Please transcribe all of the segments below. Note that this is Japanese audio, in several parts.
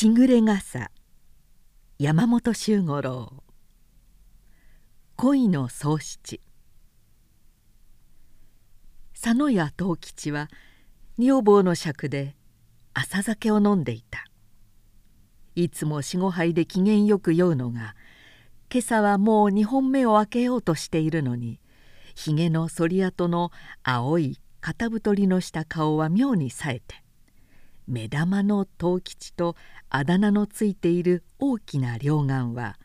しぐれ傘山本周五郎。恋の喪失佐野屋藤吉は女房の酌で浅酒を飲んでいた。いつも四五杯で機嫌よく酔うのが今朝はもう2本目を開けようとしているのにひげの剃り跡の青い片太りのした顔は妙に冴えて目玉の藤吉とあだ名のついている大きな両眼は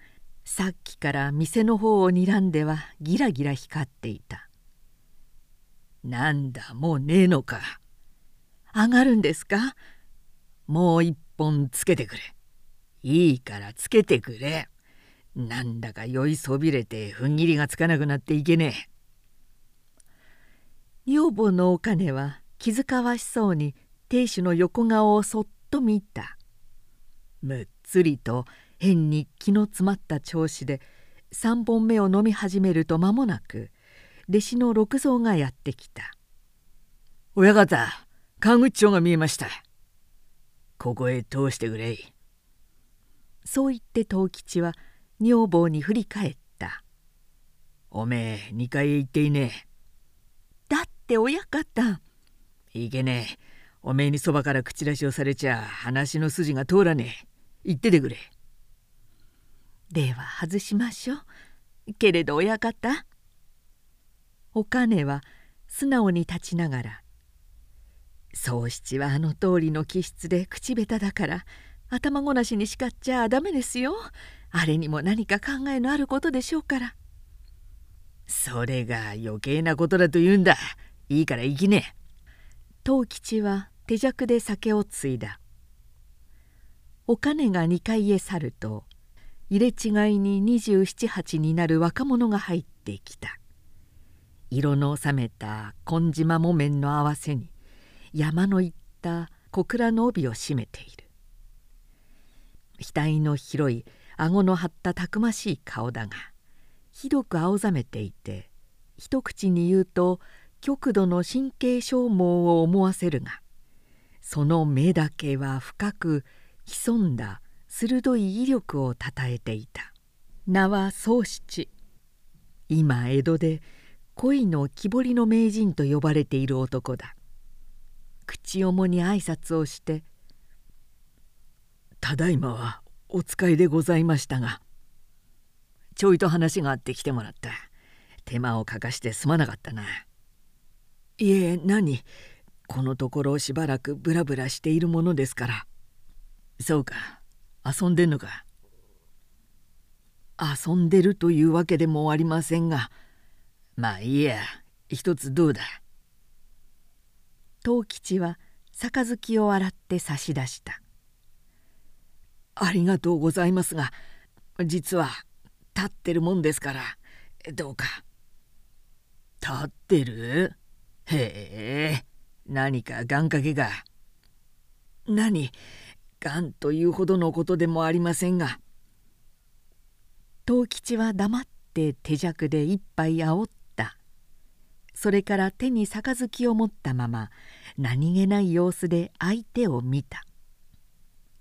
さっきから店の方を睨んではギラギラ光っていた「なんだもうねえのか。上がるんですか？もう一本つけてくれ。いいからつけてくれ。なんだか酔いそびれて踏ん切りがつかなくなっていけねえ。女房のお金は気遣わしそうに亭主の横顔をそっと見た。むっつりと変に気の詰まった調子で3本目を飲み始めると間もなく弟子の六蔵がやってきた「親方川口町が見えました。ここへ通してくれ。そう言って藤吉は女房に振り返った「おめえ2階へ行っていねえ」だって親方。いけねえおめえにそばから口出しをされちゃ話の筋が通らねえ。言っててくれ。では外しましょう。けれど親方。お金は素直に立ちながら「宗七はあの通りの気質で口下手だから頭ごなしに叱っちゃダメですよ。あれにも何か考えのあることでしょうから」それが余計なことだと言うんだ。いいから行きね。藤吉は手酌で酒をついだ。お金が2階へ去ると入れ違いに278になる若者が入ってきた。色の収めた紺島木綿の合わせに山のいった小倉の帯を締めている。額の広い顎の張ったたくましい顔だがひどく青ざめていて一口に言うと極度の神経消耗を思わせるがその目だけは深く潜んだ鋭い威力をたたえていた。名は宗七。今江戸で恋の木彫りの名人と呼ばれている男だ。口重に挨拶をして「ただいまはお使いでございましたがちょいと話があって来てもらった。手間をかかしてすまなかったな」いえ何？このところしばらくブラブラしているものですから。そうか。遊んでんのか。遊んでるというわけでもありませんが。まあいいや。一つどうだ。藤吉は杯を洗って差し出した。ありがとうございますが実は立ってるもんですから。どうか。立ってる？へえ。何か願掛けが。何？がんというほどのことでもありませんが。藤吉は黙って手酌で一杯あおった。それから手に杯を持ったまま何気ない様子で相手を見た。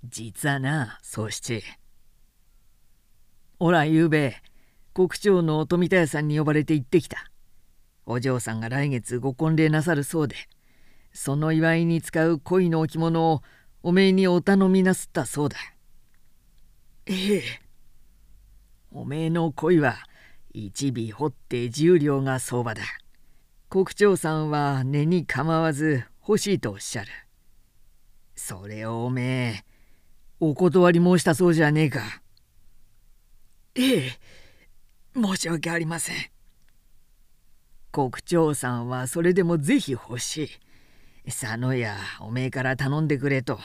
実はな宗七。おらゆうべ国長の富田屋さんに呼ばれて行ってきた。お嬢さんが来月ご婚礼なさるそうで。その祝いに使う恋の置物をおめえにお頼みなすったそうだ。ええ。おめえの恋は一尾掘って十両が相場だ。国長さんは根に構わず欲しいとおっしゃる。それをおめえお断り申したそうじゃねえか。ええ申し訳ありません。国長さんはそれでもぜひ欲しい。佐野屋おめえから頼んでくれと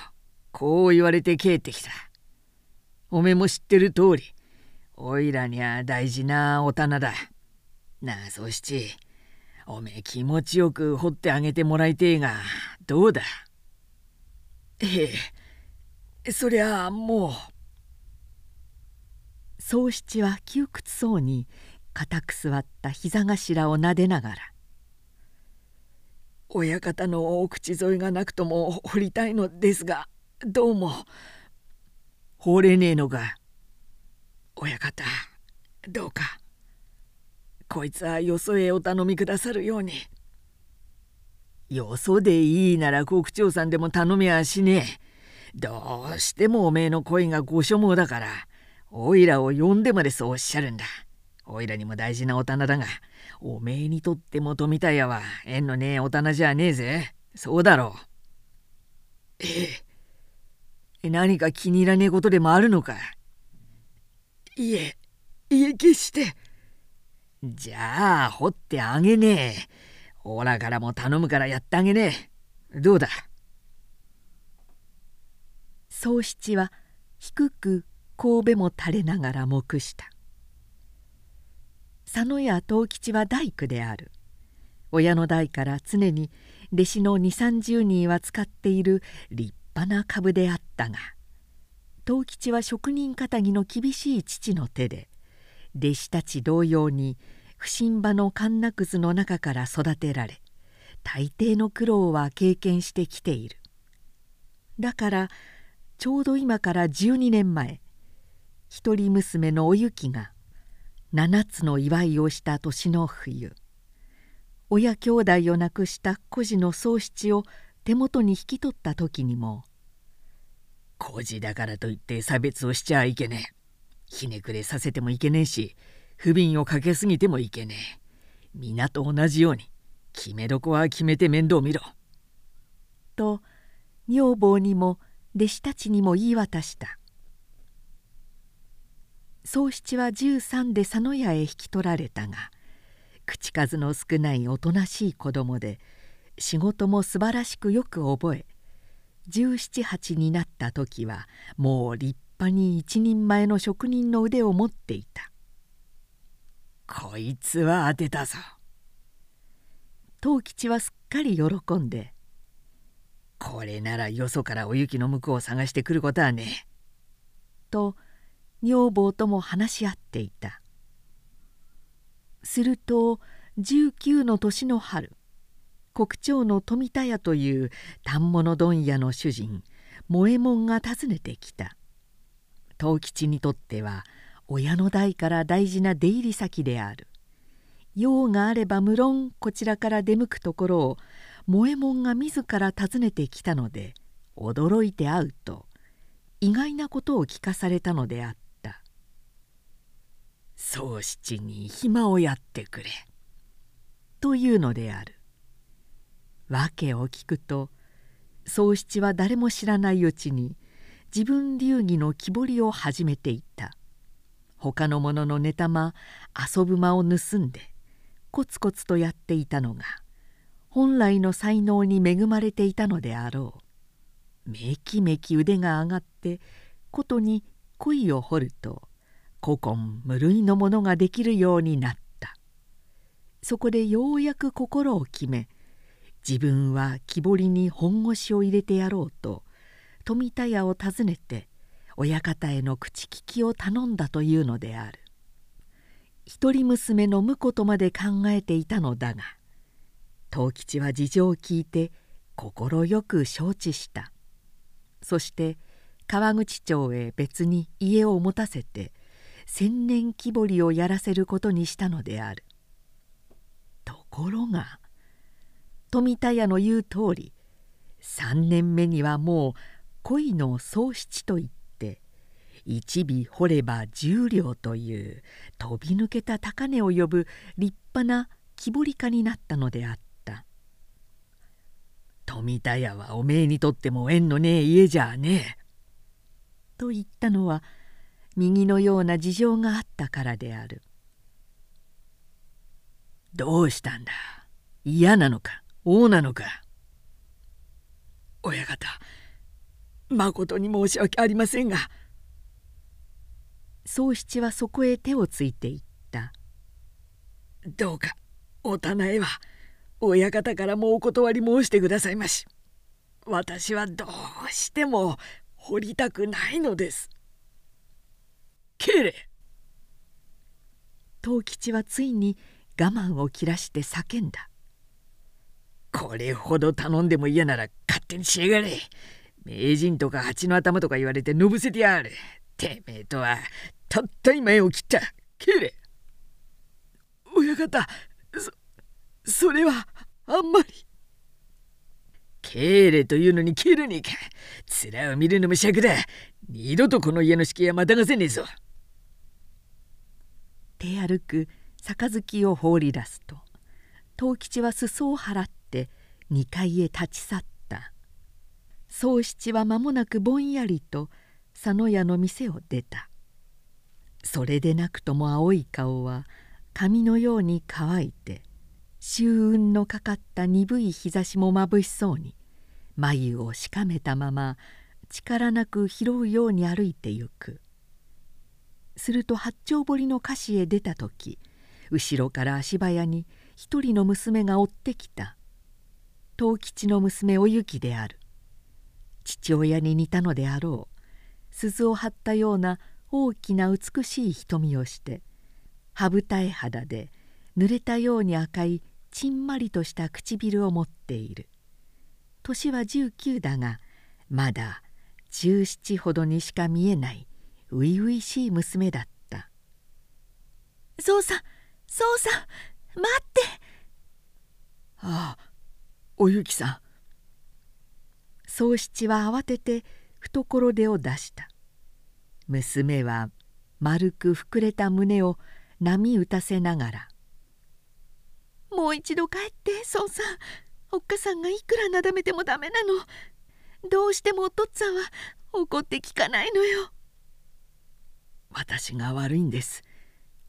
こう言われて帰ってきた。おめえも知ってる通りおいらにゃ大事なお棚だ。なあそ七おめえ気持ちよく掘ってあげてもらいてえがどうだ？ええそりゃあもう。宗七は窮屈そうに固く座った膝頭をなでながら親方のお口添えがなくとも掘りたいのですがどうも。放れねえのか親方。どうか。こいつはよそへお頼みくださるように。よそでいいなら国長さんでも頼みはしねえ。どうしてもおめえの声がご所望だからおいらを呼んでまでそうおっしゃるんだ。おいらにも大事なお棚だが。おめえにとっても富田屋は縁のねえお棚じゃねえぜ。そうだろう。ええ。何か気に入らねえことでもあるのか？いえいえ決して。じゃあ掘ってあげねえ。おらからも頼むからやってあげねえ。どうだ？宗七は低く神戸も垂れながら黙した佐野屋藤吉は大工である。親の代から常に弟子の2 3 0人は使っている立派な株であったが藤吉は職人かたぎの厳しい父の手で弟子たち同様に不審場の神奈くずの中から育てられ大抵の苦労は経験してきている。だからちょうど今から12年前一人娘のおゆきが7つの祝いをした年の冬。親兄弟を亡くした孤児の葬七を手元に引き取った時にも「孤児だからといって差別をしちゃいけねえ。ひねくれさせてもいけねえし不憫をかけすぎてもいけねえ。皆と同じように決めどこは決めて面倒見ろ」と女房にも弟子たちにも言い渡した。宗七は13で佐野屋へ引き取られたが口数の少ないおとなしい子供で仕事も素晴らしくよく覚え1718になった時はもう立派に一人前の職人の腕を持っていたこいつは当てたぞ藤吉はすっかり喜んでこれならよそからお雪の向こうを探してくることはねえ。と女房とも話し合っていた。すると19の年の春国長の富田屋という反物問屋の主人萌右衛門が訪ねてきた。藤吉にとっては親の代から大事な出入り先である。用があれば無論こちらから出向くところを萌右衛門が自ら訪ねてきたので驚いて会うと意外なことを聞かされたのであった「宗七に暇をやってくれ」というのである。訳を聞くと宗七は誰も知らないうちに自分流儀の木彫りを始めていた。他の者の寝玉遊ぶ間を盗んでコツコツとやっていたのが本来の才能に恵まれていたのであろう。めきめき腕が上がってことに鯉を掘ると古今無類のものができるようになった。そこでようやく心を決め自分は木彫りに本腰を入れてやろうと富田屋を訪ねて親方への口利きを頼んだというのである。一人娘の婿とまで考えていたのだが藤吉は事情を聞いて快く承知した。そして川口町へ別に家を持たせて千年木彫りをやらせることにしたのであるところが富田屋の言う通り3年目にはもう恋の喪失といって一尾掘れば十両という飛び抜けた高値を呼ぶ立派な木彫り家になったのであった富田屋はおめえにとっても縁のねえ家じゃねえ。と言ったのは右のような事情があったからである。どうしたんだ？嫌なのか？王なのか？親方まことに申し訳ありませんが。宗七はそこへ手をついていった「どうかお棚へは親方からもお断り申してくださいまし。私はどうしても掘りたくないのです。けれ。藤吉はついに我慢を切らして叫んだ。これほど頼んでも嫌なら勝手にしやがれ。名人とか蜂の頭とか言われてのぶせてやるてめえとはたった今絵を切った。帰れ。親方そそれはあんまり。敬礼というのに帰るねえか。面を見るのも尺だ。二度とこの家の敷居はまたがせねえぞ。手歩く杯を放り出すと藤吉は裾を払って2階へ立ち去った。宗七は間もなくぼんやりと佐野屋の店を出た。それでなくとも青い顔は髪のように乾いて秋雲のかかった鈍い日差しもまぶしそうに眉をしかめたまま力なく拾うように歩いてゆく。すると八丁堀の菓子へ出た時後ろから足早に一人の娘が追ってきた。藤吉の娘おゆきである。父親に似たのであろう。鈴を張ったような大きな美しい瞳をして羽二重肌で濡れたように赤いちんまりとした唇を持っている。年は19だがまだ17ほどにしか見えない。初々しい娘だった「そうさそうさ待って!」ああおゆきさん。宗七は慌てて懐手を出した。娘は丸く膨れた胸を波打たせながら「もう一度帰って孫さん。おっかさんがいくらなだめてもダメなの。どうしてもお父っつぁんは怒って聞かないのよ」私が悪いんです。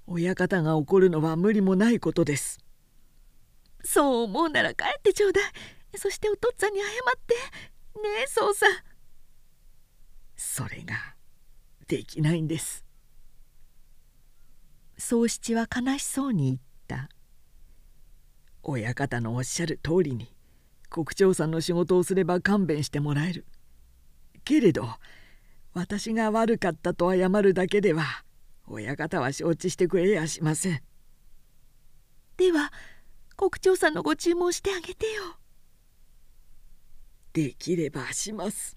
親方が怒るのは無理もないことです。そう思うなら帰ってちょうだい。そしてお父っつぁんに謝って。ねえそうさそれができないんです。宗七は悲しそうに言った。親方のおっしゃる通りに国長さんの仕事をすれば勘弁してもらえる。けれど私が悪かったと謝るだけでは親方は承知してくれやしません。では国長さんのご注文してあげてよ。できればします。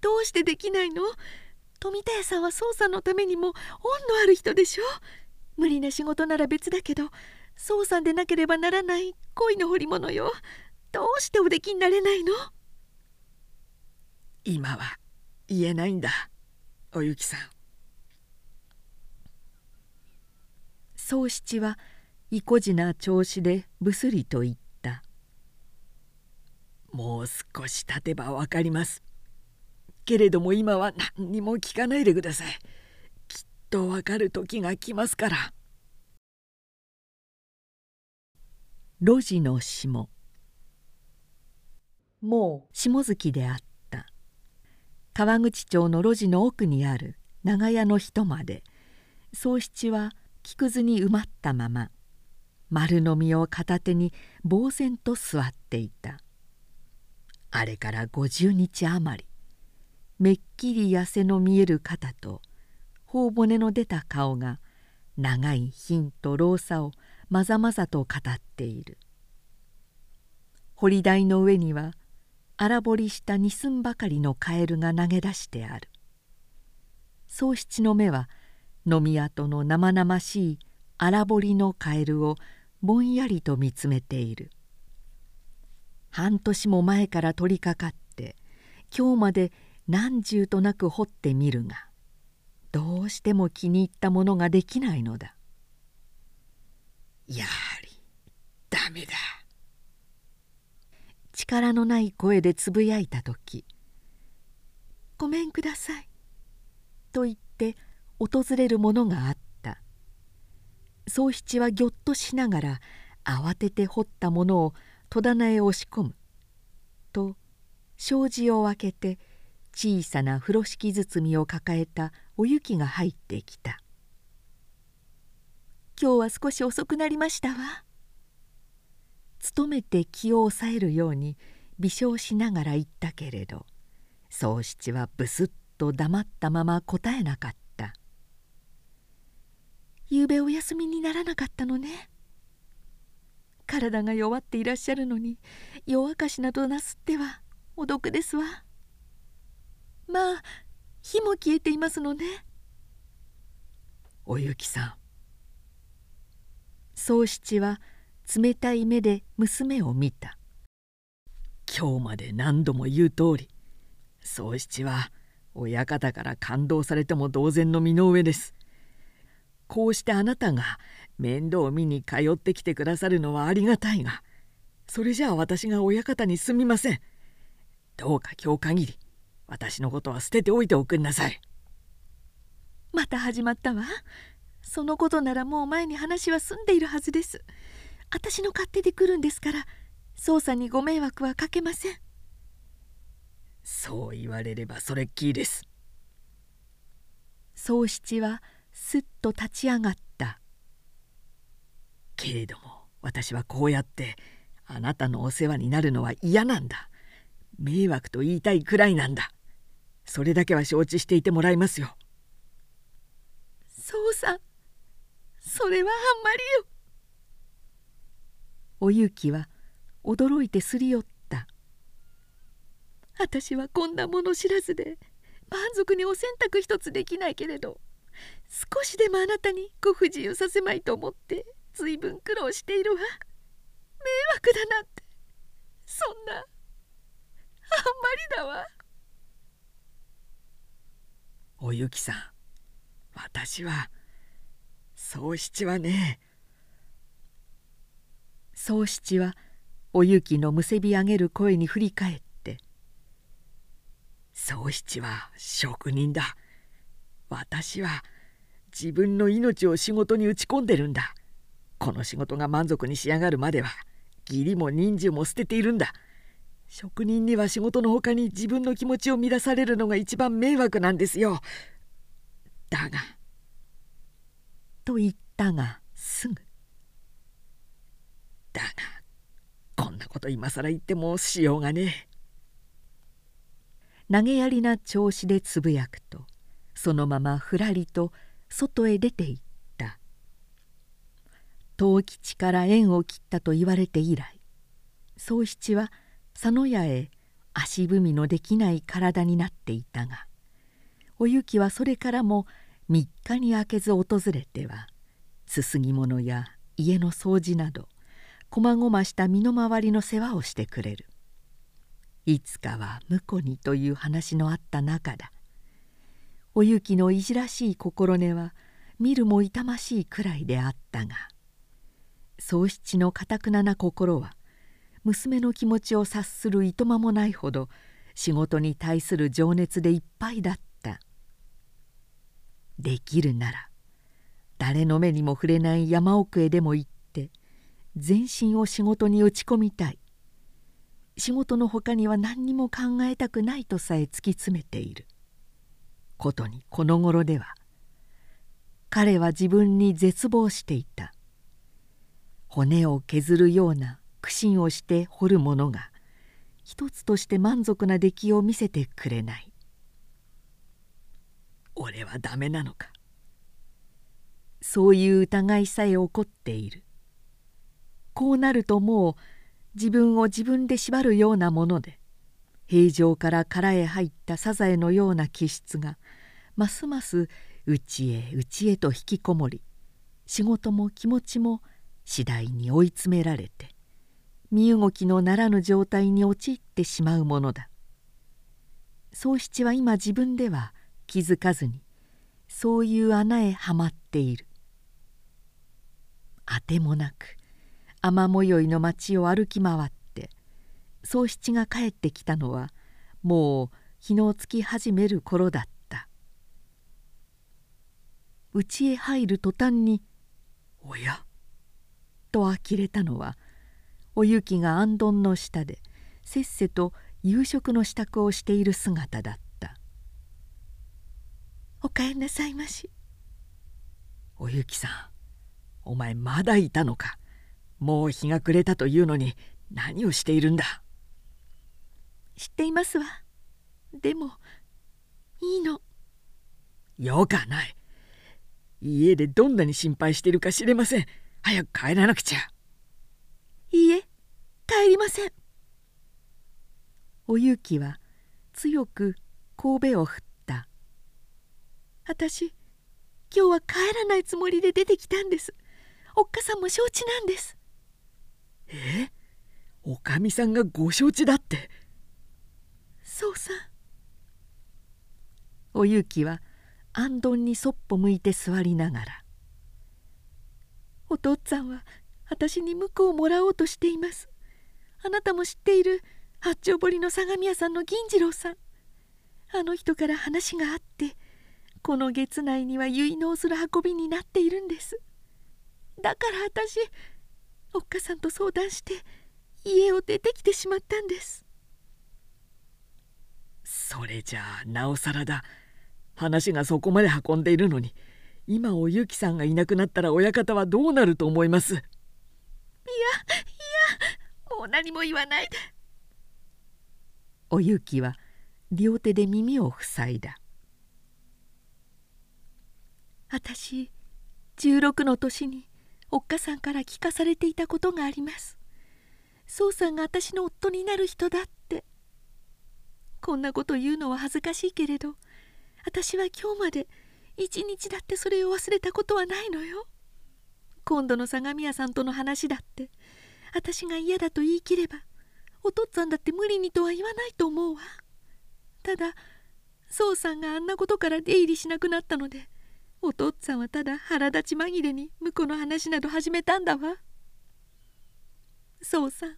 どうしてできないの？富田屋さんは捜査のためにも恩のある人でしょ？無理な仕事なら別だけど捜査でなければならない恋の彫り物よ。どうしておできになれないの？今は言えないんだ。おゆきさん。宗七は意固地な調子でぶすりと言った「もう少し経てば分かります。けれども今は何にも聞かないでください。きっと分かる時が来ますから」路地の下。もう下月であった。川口町の路地の奥にある長屋の人まで。宗七は木くずに埋まったまま丸の実を片手に呆然と座っていた。あれから50日余りめっきり痩せの見える肩と頬骨の出た顔が長い貧と老さをまざまざと語っている。堀台の上には荒掘りした二寸ばかりのカエルが投げ出してある。宗七の目は飲み跡の生々しい荒掘りのカエルをぼんやりと見つめている。半年も前から取りかかって今日まで何十となく掘ってみるがどうしても気に入ったものができないのだ。やはりダメだ。力のない声でつぶやいた時「ごめんください」と言って訪れるものがあった。宗七はぎょっとしながら慌てて掘ったものを戸棚へ押し込むと障子を開けて小さな風呂敷包みを抱えたお雪が入ってきた「今日は少し遅くなりましたわ」努めて気を抑えるように微笑しながら言ったけれど宗七はブスッと黙ったまま答えなかった「ゆうべお休みにならなかったのね」体が弱っていらっしゃるのに夜明かしなどなすってはお毒ですわ。まあ火も消えていますのね。おゆきさん。宗七は冷たい目で娘を見た。今日まで何度も言う通り宗七は親方から感動されても同然の身の上です。こうしてあなたが面倒を見に通ってきてくださるのはありがたいがそれじゃあ私が親方にすみません。どうか今日限り私のことは捨てておいておくんなさい。また始まったわ。そのことならもう前に話は済んでいるはずです。私の勝手で来るんですから捜査にご迷惑はかけません。そう言われればそれっきりです。宗七はすっと立ち上がった。けれども私はこうやってあなたのお世話になるのは嫌なんだ。迷惑と言いたいくらいなんだ。それだけは承知していてもらいますよ。そうさそれはあんまりよおゆきは驚いてすり寄った。私はこんなもの知らずで満足にお洗濯一つできないけれど少しでもあなたにご不自由させまいと思ってずいぶん苦労しているわ。迷惑だなんて。そんなあんまりだわ。おゆきさん私は宗七はね宗七はおゆきのむせび上げる声に振り返って「宗七は職人だ。私は自分の命を仕事に打ち込んでるんだ。この仕事が満足に仕上がるまでは義理も人数も捨てているんだ。職人には仕事のほかに自分の気持ちを乱されるのが一番迷惑なんですよ。だがと言ったがすぐだがこんなこと今更言ってもしようがねえ。投げやりな調子でつぶやくとそのままふらりと外へ出て行った。藤吉から縁を切ったと言われて以来宗七は佐野屋へ足踏みのできない体になっていたがおゆきはそれからも3日に明けず訪れてはすすぎ物や家の掃除などこまごました身の回りの世話をしてくれる。いつかは婿にという話のあった中だ。おゆきのいじらしい心根は見るも痛ましいくらいであったが宗七のかたくなな心は娘の気持ちを察するいとまもないほど仕事に対する情熱でいっぱいだった。できるなら誰の目にも触れない山奥へでも行っ全身を仕事に打ち込みたい。仕事のほかには何にも考えたくないとさえ突き詰めている。ことにこの頃では彼は自分に絶望していた。骨を削るような苦心をして掘るものが一つとして満足な出来を見せてくれない。俺はダメなのか。そういう疑いさえ起こっている。こうなるともう自分を自分で縛るようなもので平常から殻へ入ったサザエのような気質がますます内へ内へと引きこもり仕事も気持ちも次第に追い詰められて身動きのならぬ状態に陥ってしまうものだ。宗七は今自分では気づかずにそういう穴へはまっている。あてもなく雨もよいの町を歩き回って宗七が帰ってきたのはもう日のつき始める頃だった。家へ入る途端に「おや?」と呆れたのはおゆきが行灯の下でせっせと夕食の支度をしている姿だった「お帰りなさいまし」おゆきさんお前まだいたのか？もう日が暮れたというのに何をしているんだ。知っていますわ。でもいいの。よかない。家でどんなに心配しているか知れません。早く帰らなくちゃ。いいえ帰りません。おゆきは強く神戸を振った「私今日は帰らないつもりで出てきたんです。おっかさんも承知なんです」え？おかみさんがご承知だって。そうさおゆきはあんどんにそっぽ向いて座りながら「お父っつぁんは私に婿をもらおうとしています。あなたも知っている八丁堀の相模屋さんの銀次郎さん。あの人から話があってこの月内には結納する運びになっているんです。だから私おっかさんと相談して家を出てきてしまったんです。それじゃあなおさらだ。話がそこまで運んでいるのに今おゆきさんがいなくなったら親方はどうなると思います？いやいやもう何も言わない。でおゆきは両手で耳を塞いだ。私16の年におっかさんから聞かされていたことがあります。宗さんが私の夫になる人だって。こんなこと言うのは恥ずかしいけれど私は今日まで一日だってそれを忘れたことはないのよ。今度の相模屋さんとの話だって私が嫌だと言い切ればお父っつぁんだって無理にとは言わないと思うわ。ただ宗さんがあんなことから出入りしなくなったのでお父っつぁんはただ腹立ち紛れに婿の話など始めたんだわ。宗さ。ん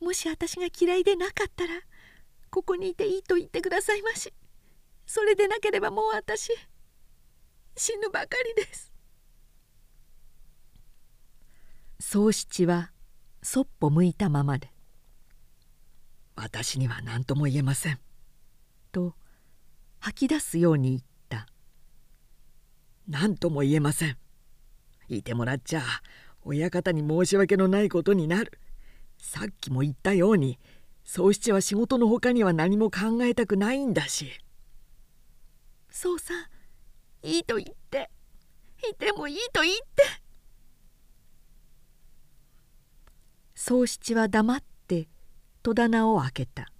もし私が嫌いでなかったらここにいていいと言ってくださいまし。それでなければもう私死ぬばかりです。宗七はそっぽ向いたままで「私には何とも言えません」と吐き出すように言った「何とも言えません」いてもらっちゃ親方に申し訳のないことになる。さっきも言ったように宗七は仕事のほかには何も考えたくないんだし。そうさいいと言って。いてもいいと言って。宗七は黙って戸棚を開けた。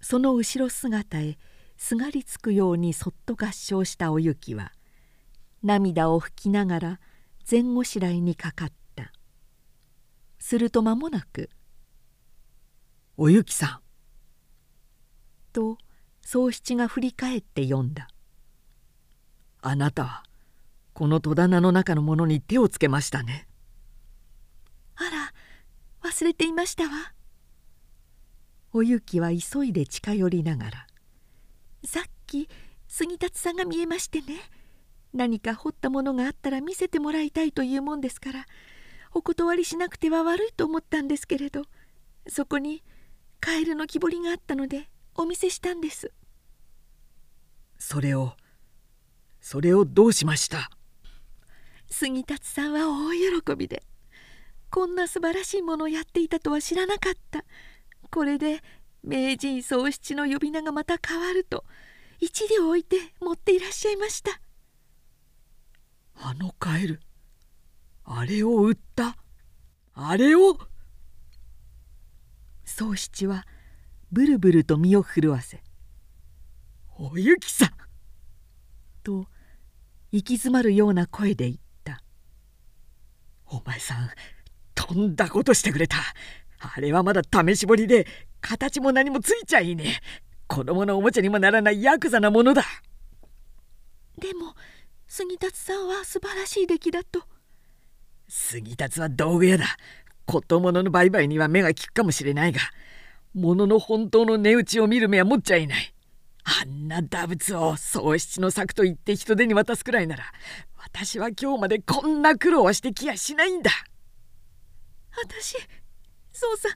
その後ろ姿へすがりつくようにそっと合掌したおゆきは涙を拭きながら前後しらいにかかった。すると間もなく「おゆきさん」と宗七が振り返って読んだ「あなたはこの戸棚の中のものに手をつけましたね」あら忘れていましたわ。おゆきは急いで近寄りながら「さっき杉立さんが見えましてね何か掘ったものがあったら見せてもらいたいというもんですからお断りしなくては悪いと思ったんですけれどそこにカエルの木彫りがあったのでお見せしたんです。それをそれをどうしました？杉達さんは大喜びでこんな素晴らしいものをやっていたとは知らなかった。これで名人宗七の呼び名がまた変わると一両置いて持っていらっしゃいましたあのカエル。あれを売った。あれを。宗七はブルブルと身を震わせ「おゆきさん!」と行き詰まるような声で言った「お前さんとんだことしてくれた。あれはまだ試し彫りで形も何もついちゃいねえ。子供のおもちゃにもならないヤクザなものだ」でも杉達さんは素晴らしい出来だと。杉達は道具屋だ。こと物の売買には目が利くかもしれないが物の本当の値打ちを見る目は持っちゃいない。あんな打仏を喪失の策と言って人手に渡すくらいなら私は今日までこんな苦労はしてきやしないんだ。私そうさ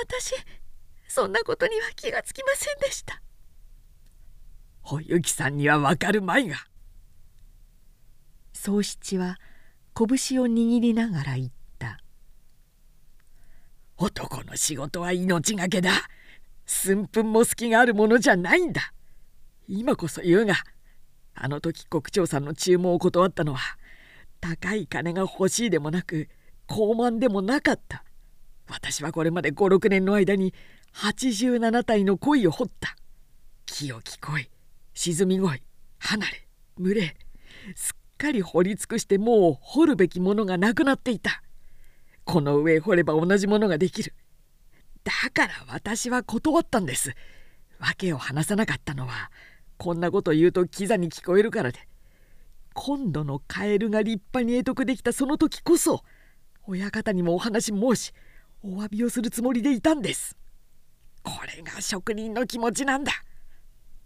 私そんなことには気がつきませんでした。おゆきさんにはわかるまいが宗七は拳を握りながら言った。男の仕事は命がけだ。寸分も隙があるものじゃないんだ。今こそ言うがあの時国長さんの注文を断ったのは高い金が欲しいでもなく高慢でもなかった。私はこれまで56年の間に87体の鯉を掘った。清き鯉沈み鯉離れ群れすっかり掘り尽くしてもう掘るべきものがなくなっていた。この上掘れば同じものができる。だから私は断ったんです。訳を話さなかったのはこんなこと言うとキザに聞こえるからで。今度のカエルが立派に得得できたその時こそ親方にもお話申しお詫びをするつもりでいたんです。これが職人の気持ちなんだ。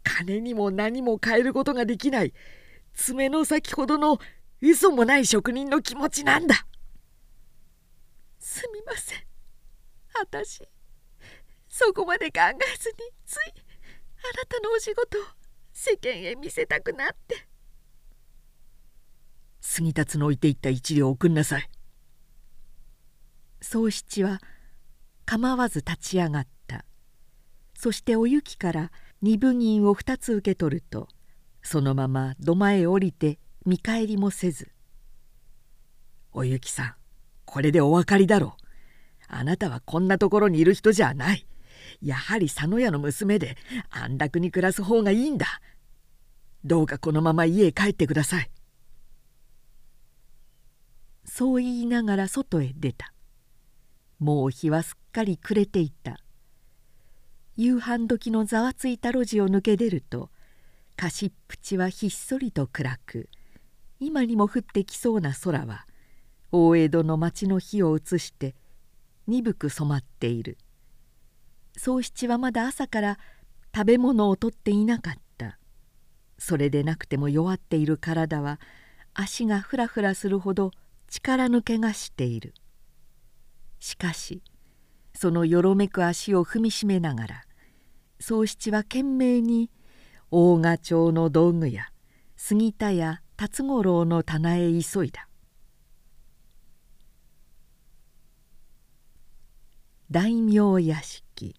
金にも何も変えることができない。爪の先ほどの嘘もない職人の気持ちなんだ。すみません。私そこまで考えずについあなたのお仕事を世間へ見せたくなって。杉立の置いていった一両送んなさい。宗七は構わず立ち上がった。そしておゆきから二分銀を二つ受け取るとそのまま土間へ降りて見返りもせず「おゆきさんこれでお分かりだろう。あなたはこんなところにいる人じゃない。やはり佐野屋の娘で安楽に暮らす方がいいんだ。どうかこのまま家へ帰ってください」そう言いながら外へ出た。もう日はすっかり暮れていた。夕飯時のざわついた路地を抜け出るとかしっぷちはひっそりと暗く今にも降ってきそうな空は大江戸の町の火を映して鈍く染まっている。宗七はまだ朝から食べ物をとっていなかった。それでなくても弱っている体は足がふらふらするほど力抜けがしている。しかしそのよろめく足を踏みしめながら宗七は懸命に大賀町の道具や杉田や辰五郎の棚へ急いだ。大名屋敷。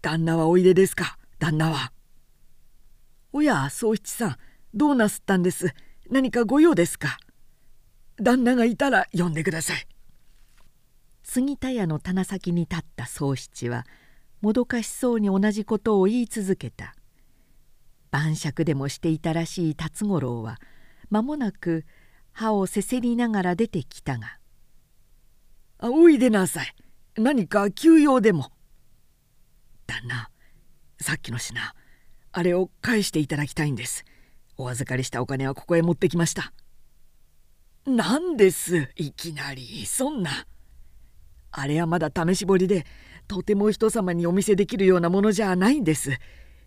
旦那はおいでですか旦那は。おや宗七さんどうなすったんです。何かご用ですか。旦那がいたら呼んでください。杉田屋の棚先に立った宗七はもどかしそうに同じことを言い続けた。晩酌でもしていたらしい辰五郎は間もなく歯をせせりながら出てきたが「あおいでなさい。何か急用でも」旦那さっきの品あれを返していただきたいんです。お預かりしたお金はここへ持ってきました何ですいきなり。そんな。あれはまだ試し彫りでとても人様にお見せできるようなものじゃないんです。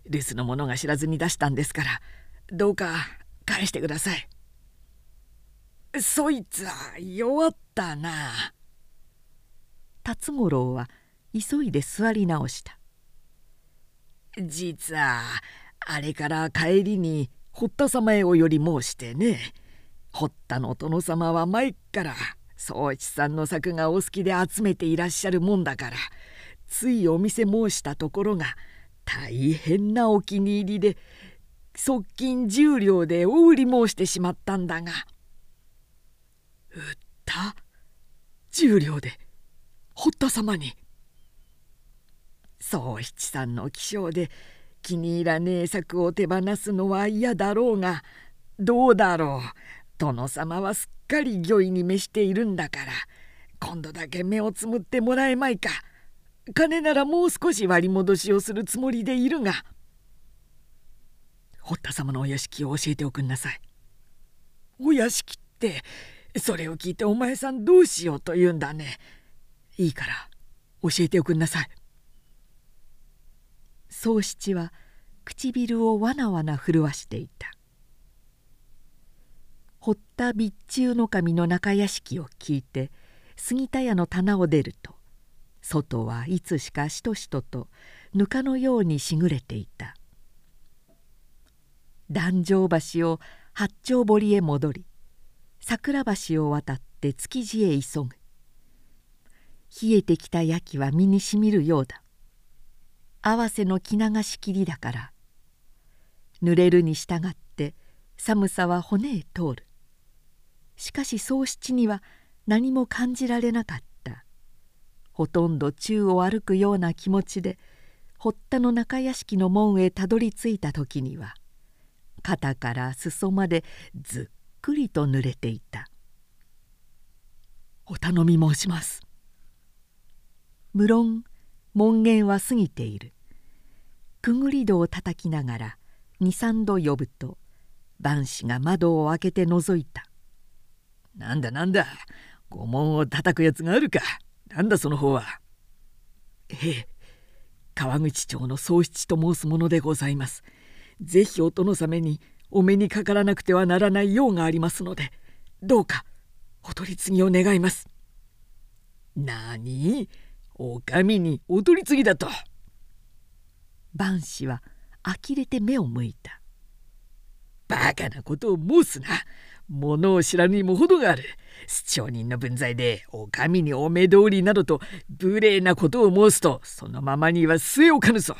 留守の者が知らずに出したんですから。どうか返してください。そいつは弱ったな。辰五郎は急いで座り直した。実はあれから帰りに堀田様へお寄り申してね。堀田の殿様は前から宗一さんの作がお好きで集めていらっしゃるもんだから。ついお店申したところが大変なお気に入りで側近10両でお売り申してしまったんだが。売った？10両で堀田様に。宗七さんの気性で気に入らねえ作を手放すのは嫌だろうがどうだろう？殿様はすっかり御意に召しているんだから今度だけ目をつむってもらえまいか？金ならもう少し割り戻しをするつもりでいるが堀田様のお屋敷を教えておくんなさい。お屋敷ってそれを聞いてお前さんどうしようと言うんだね。いいから教えておくんなさい。宗七は唇をわなわな震わしていた。堀田備中守の中屋敷を聞いて杉田屋の棚を出ると外はいつしかしとしととぬかのようにしぐれていた。壇上橋を八丁堀へ戻り桜橋を渡って築地へ急ぐ。冷えてきた焼きは身にしみるようだ。合わせの着流し切りだから濡れるに従って寒さは骨へ通る。しかし宗七には何も感じられなかった。ほとんど宙を歩くような気持ちで堀田の中屋敷の門へたどり着いた時には肩から裾までずっくりと濡れていた「お頼み申します」無論門限は過ぎている。くぐり戸をたたきながら23度呼ぶと万子が窓を開けて覗いた「なんだなんだ。御門を叩くやつがあるか。なんだその方は」ええ川口町の宗七と申すものでございます。ぜひお殿様にお目にかからなくてはならない用がありますのでどうかお取り次ぎを願います。なに？お上にお取り次ぎだと。万子は呆れて目を向いた。バカなことを申すな。物を知らぬにも程がある。市長人の分際でお上にお目通りなどと無礼なことを申すとそのままには据え置かぬぞ。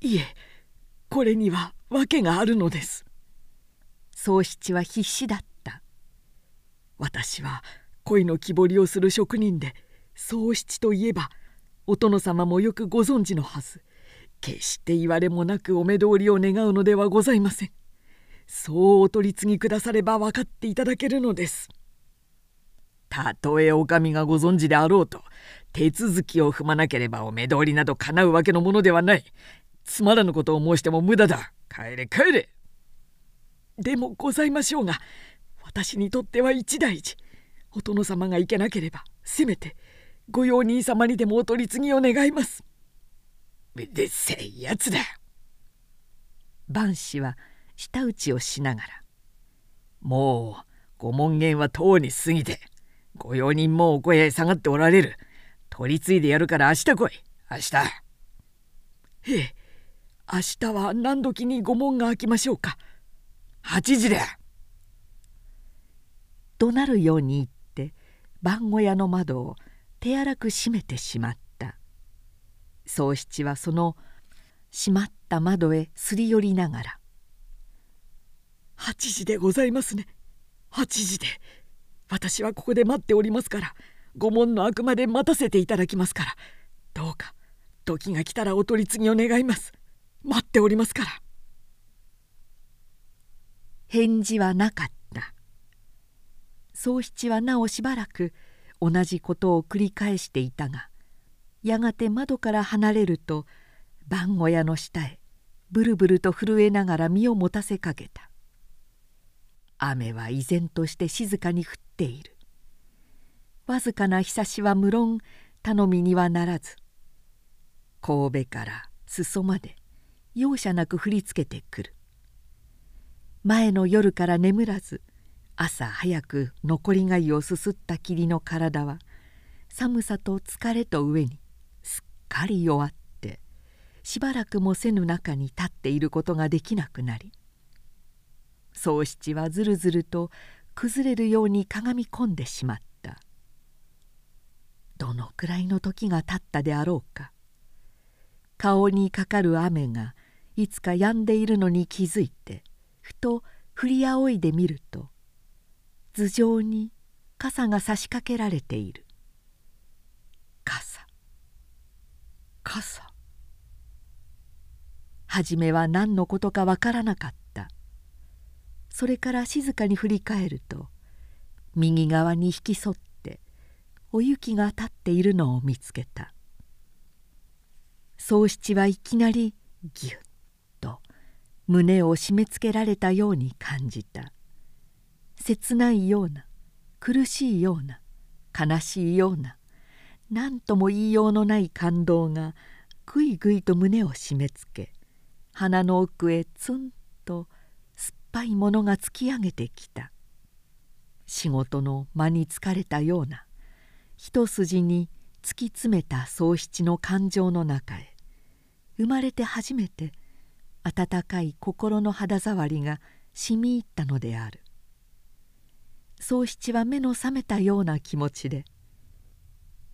いえこれには訳があるのです。宗七は必死だった。私は恋の木彫りをする職人で宗七といえばお殿様もよくご存知のはず。決して言われもなくお目通りを願うのではございません。そうお取り次ぎくだされば分かっていただけるのですたとえお上がご存知であろうと手続きを踏まなければお目通りなど叶うわけのものではない。つまらぬことを申しても無駄だ。帰れ帰れ。でもございましょうが私にとっては一大事。お殿様が行けなければせめて御用人様にでもお取り次ぎを願います。うるせえやつだ。万氏は舌打ちをしながら「もうご門限はとうに過ぎて御用人もお声へ下がっておられる。取り継いでやるから明日来い。明日。ええ。明日は何時に御門が開きましょうか。8時だ。怒鳴るように言って番小屋の窓を手荒く閉めてしまった。宗七はその閉まった窓へすり寄りながら「8時でございますね。8時で私はここで待っておりますから御門の開くまで待たせていただきますからどうか時が来たらお取り次ぎを願います。待っておりますから。返事はなかった。宗七はなおしばらく同じことを繰り返していたがやがて窓から離れると番小屋の下へブルブルと震えながら身を持たせかけた。雨は依然として静かに降っている。わずかな日差しは無論頼みにはならず神戸から裾まで容赦なく振りつけてくる。前の夜から眠らず朝早く残りがゆをすすった霧の体は寒さと疲れと上にすっかり弱ってしばらくもせぬ中に立っていることができなくなり宗七はずるずると崩れるようにかがみ込んでしまった。どのくらいの時が経ったであろうか。顔にかかる雨がいつか止んでいるのに気づいてふと振り仰いでみると頭上に傘が差し掛けられている。傘。傘。初めは何のことかわからなかった。それから静かに振り返ると右側に引き添ってお雪が立っているのを見つけた。宗七はいきなりぎゅっ胸を締め付けられたように感じた。切ないような苦しいような悲しいような何とも言いようのない感動がぐいぐいと胸を締め付け鼻の奥へツンとぱいものが突き上げてきた。仕事の間に疲れたような一筋に突き詰めた喪失の感情の中へ生まれて初めて温かい心の肌触りが染み入ったのである。宗七は目の覚めたような気持ちで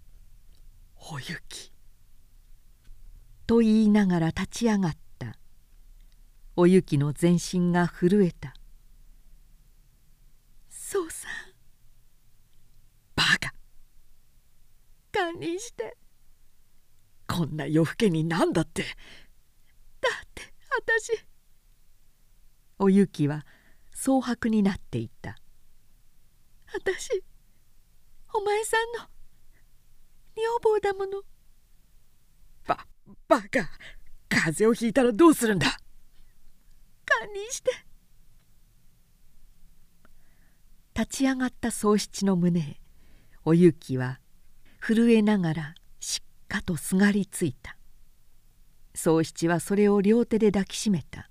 「お雪」と言いながら立ち上がった。たお雪の全身が震えた「そうさん。して。こんな夜更けに何だって。だって私。おゆきは蒼白になっていた。私お前さんの女房だもの。ばバカ。風邪をひいたらどうするんだ堪忍して。立ち上がった宗七の胸へおゆきは震えながらしっかとすがりついた。宗七はそれを両手で抱きしめた。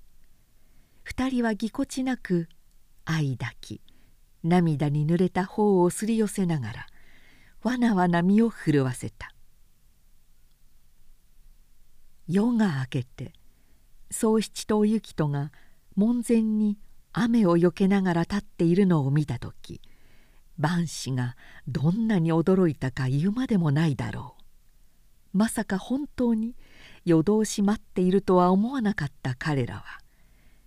二人はぎこちなく愛抱き涙に濡れた頬をすり寄せながらわなわな身を震わせた。夜が明けて宗七とおゆきとが門前に雨をよけながら立っているのを見た時万子がどんなに驚いたか言うまでもないだろう。まさか本当に夜通し待っているとは思わなかった彼らは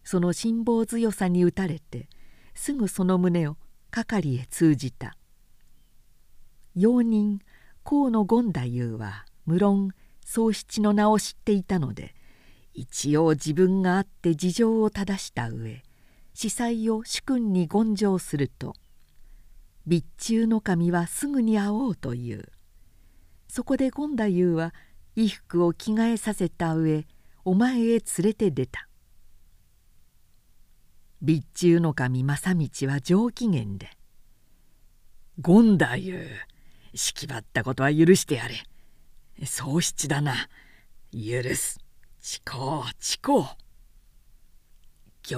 その辛抱強さに打たれてすぐその胸を係へ通じた。用人河野権太夫は無論宗七の名を知っていたので一応自分があって事情を正した上司祭を主君に言上すると備中の神はすぐに会おうという。そこで権太夫は衣服を着替えさせた上お前へ連れて出た備中の神正道は上機嫌で「権太夫式ばったことは許してやれ。喪七だな。許す。誓う誓う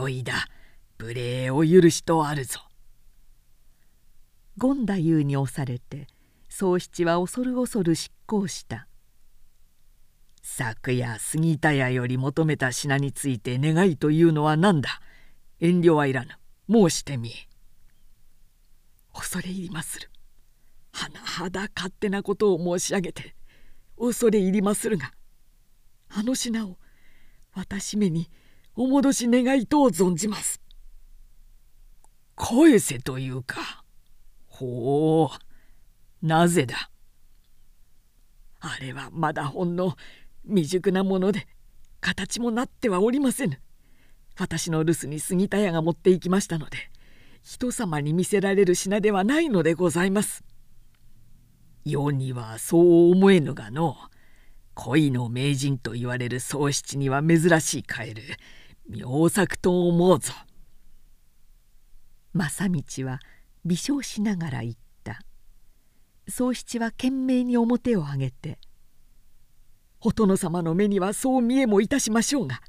御意だ。無礼を許しとあるぞ」権太夫に押されて宗七は恐る恐る執行した。昨夜杉田屋より求めた品について願いというのは何だ。遠慮はいらぬ。申してみ恐れ入りまする。甚だ勝手なことを申し上げて恐れ入りまするがあの品を私めにお戻し願いとを存じます。返せというかほうなぜだ。あれはまだほんの未熟なもので形もなってはおりませぬ。私の留守に杉田屋が持って行きましたので人様に見せられる品ではないのでございます。世にはそう思えぬがの恋の名人と言われる宗七には珍しいカエル。妙作と思うぞ。正道は微笑しながら言った。宗七は懸命に面を上げて「お殿様の目にはそう見えもいたしましょうが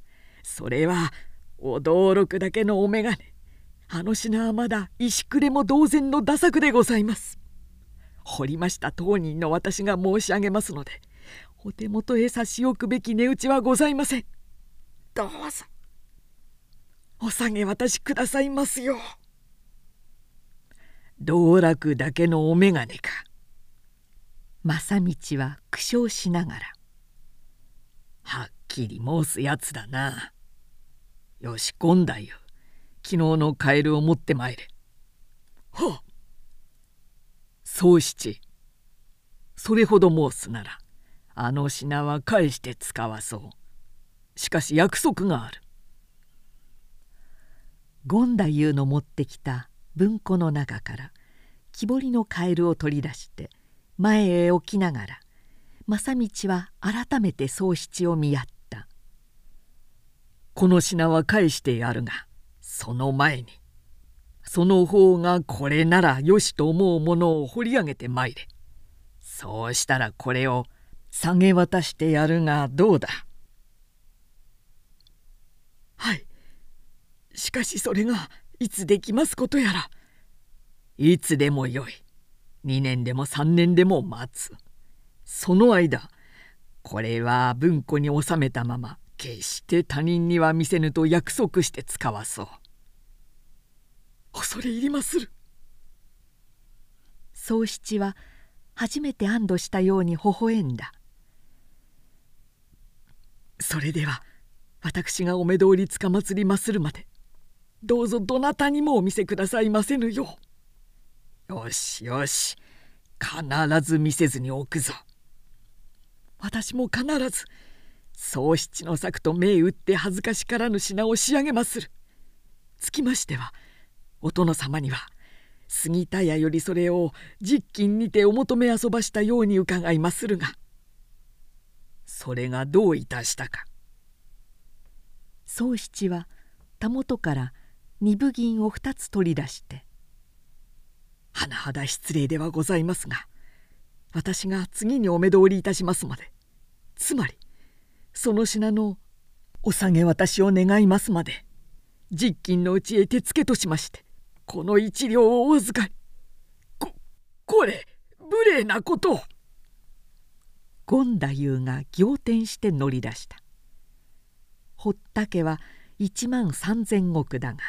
それは驚くだけのお眼鏡。あの品はまだ石くれも同然の打作でございます」掘りました当人の私が申し上げますのでお手元へ差し置くべき値打ちはございません。どうぞ。お下げ渡しくださいますよ道楽だけのお眼鏡か。正道は苦笑しながら「はっきり申すやつだな。よし今だよ。昨日のカエルを持ってまいれ」はあ宗七。それほど申すなら。あの品は返して使わそう。しかし約束がある。権太夫の持ってきた文庫の中から木彫りのカエルを取り出して前へ置きながら正道は改めて宗七を見合った「この品は返してやるがその前にその方がこれならよしと思うものを掘り上げてまいれ。そうしたらこれを下げ渡してやるがどうだ？はい。しかしそれがいつできますことやら。いつでもよい。2年でも3年でも待つ。その間これは文庫に収めたまま決して他人には見せぬと約束して使わそう。恐れ入りまする。宗七は初めて安堵したように微笑んだそれでは私がお目通りつかまつりまするまでどうぞどなたにもお見せくださいませぬよう。よしよし必ず見せずに置くぞ。私も必ず宗七の策と銘打って恥ずかしからぬ品を仕上げまする。つきましてはお殿様には杉田屋よりそれを実金にてお求め遊ばしたように伺いまするがそれがどういたしたか宗七はたもとから二分銀を二つ取り出して「甚だ失礼ではございますが私が次にお目通りいたしますまでつまりその品のお下げ渡しを願いますまで実金のうちへ手付けとしましてこの一両をお預かりここれ無礼なことを!」権太夫が仰天して乗り出した。堀田家は1万3,000石だが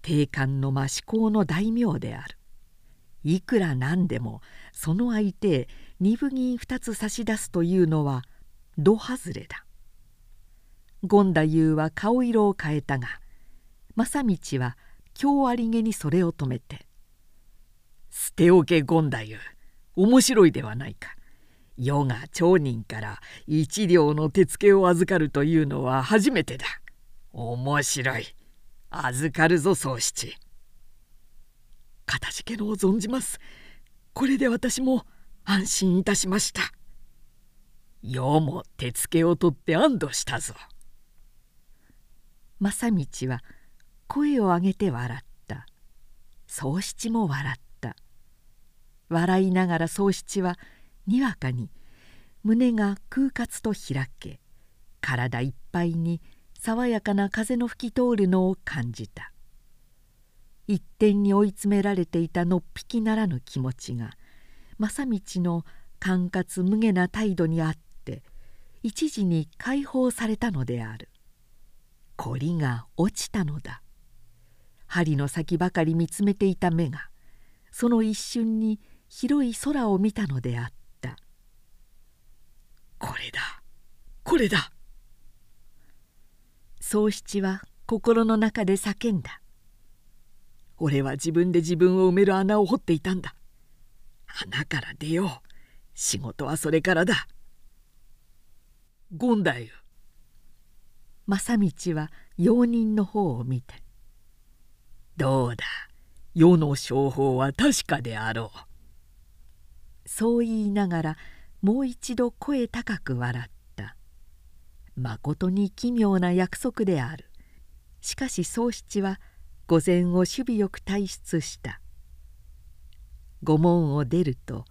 定款の益子の大名である。いくらなんでもその相手へ二分銀2つ差し出すというのはど外れだ。権太夫は顔色を変えたが正道は今日ありげにそれを止めて「捨ておけ権太夫面白いではないか。世が町人から一両の手付けを預かるというのは初めてだ。面白い。預かるぞ宗七。かたじけのを存じます。これで私も安心いたしました。世も手付けを取って安堵したぞ。正道は声を上げて笑った。宗七も笑った。笑いながら宗七はにわかに胸が空活と開け体いっぱいに爽やかな風の吹き通るのを感じた。一点に追い詰められていたのっぴきならぬ気持ちが正道の管轄無下な態度にあって一時に解放されたのである。凝りが落ちたのだ。針の先ばかり見つめていた目がその一瞬に広い空を見たのであった。これだ。これだ。宗七は心の中で叫んだ。俺は自分で自分を埋める穴を掘っていたんだ。穴から出よう。仕事はそれからだ。ゴンだよ正道は用人の方を見て「どうだ。世の商法は確かであろう」そう言いながらもう一度声高く笑った。まことに奇妙な約束である。しかし宗七は御前を守備よく退出した。御門を出ると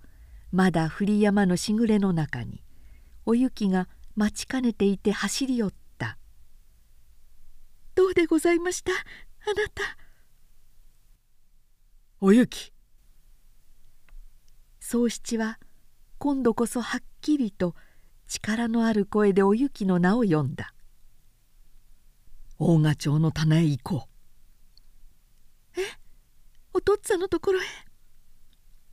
まだ降り山のしぐれの中にお雪が待ちかねていて走り寄った「どうでございました？あなた」お雪。宗七は今度こそはっきりと力のある声でおゆきの名を呼んだ「大賀町の棚へ行こう」え？お父っつぁんのところへ？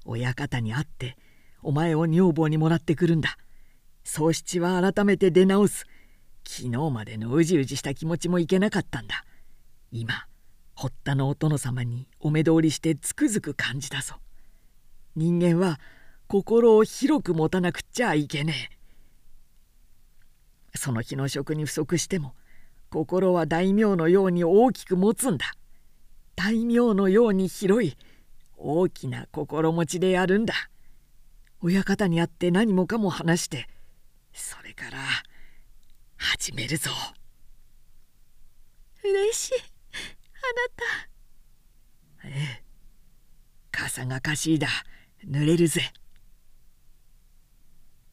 親方に会ってお前を女房にもらってくるんだ。宗七は改めて出直す。昨日までのうじうじした気持ちもいけなかったんだ。今堀田のお殿様にお目通りしてつくづく感じたぞ。人間は心を広く持たなくっちゃいけねえ。その日の食に不足しても心は大名のように大きく持つんだ。大名のように広い大きな心持ちでやるんだ。親方に会って何もかも話してそれから始めるぞ。嬉しい。あなた。ええ。傘がかしいだ。濡れるぜ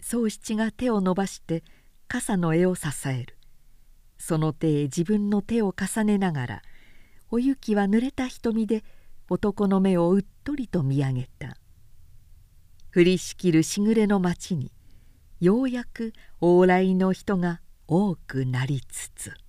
宗七が手を伸ばして傘の柄を支えるその手へ自分の手を重ねながらお雪は濡れた瞳で男の目をうっとりと見上げた降りしきるしぐれの町にようやく往来の人が多くなりつつ。